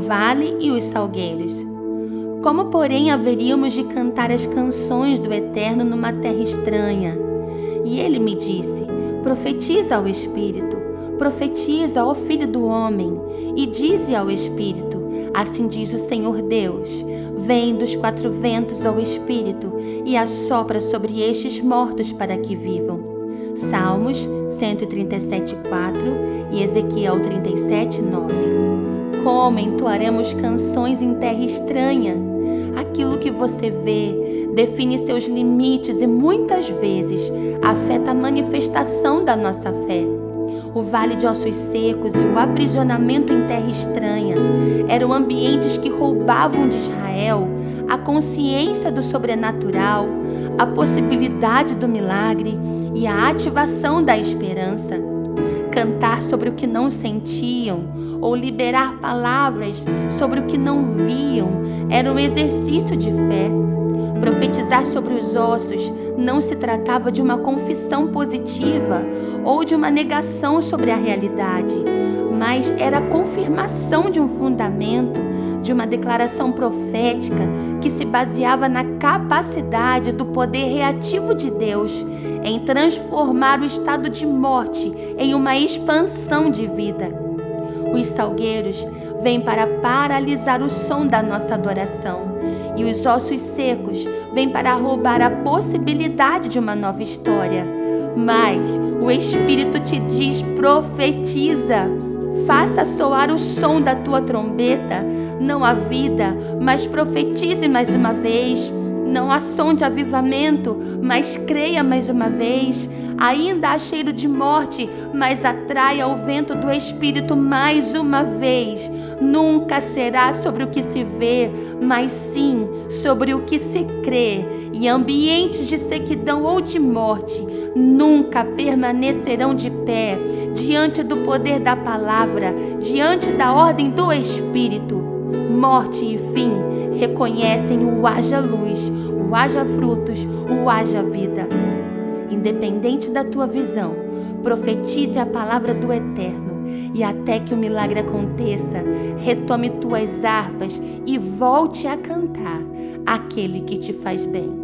vale e os salgueiros. Como, porém, haveríamos de cantar as canções do Eterno numa terra estranha? E ele me disse: Profetiza ao Espírito, profetiza ao Filho do Homem, e dize ao Espírito: Assim diz o Senhor Deus: Vem dos quatro ventos ao Espírito e assopra sobre estes mortos para que vivam. Salmos 137, 4 e Ezequiel 37, 9. Como entoaremos canções em terra estranha? Aquilo que você vê define seus limites e muitas vezes afeta a manifestação da nossa fé. O vale de ossos secos e o aprisionamento em terra estranha eram ambientes que roubavam de Israel a consciência do sobrenatural, a possibilidade do milagre e a ativação da esperança cantar sobre o que não sentiam ou liberar palavras sobre o que não viam era um exercício de fé. Profetizar sobre os ossos não se tratava de uma confissão positiva ou de uma negação sobre a realidade, mas era a confirmação de um fundamento, de uma declaração profética que se baseava na capacidade do poder reativo de Deus em transformar o estado de morte em uma expansão de vida. Os salgueiros vêm para paralisar o som da nossa adoração, e os ossos secos vêm para roubar a possibilidade de uma nova história. Mas o Espírito te diz: profetiza. Faça soar o som da tua trombeta, não a vida, mas profetize mais uma vez não há som de avivamento, mas creia mais uma vez. Ainda há cheiro de morte, mas atraia o vento do Espírito mais uma vez. Nunca será sobre o que se vê, mas sim sobre o que se crê. E ambientes de sequidão ou de morte nunca permanecerão de pé diante do poder da palavra, diante da ordem do Espírito. Morte e fim reconhecem o haja luz, o haja frutos, o haja vida. Independente da tua visão, profetize a palavra do Eterno e até que o milagre aconteça, retome tuas harpas e volte a cantar aquele que te faz bem.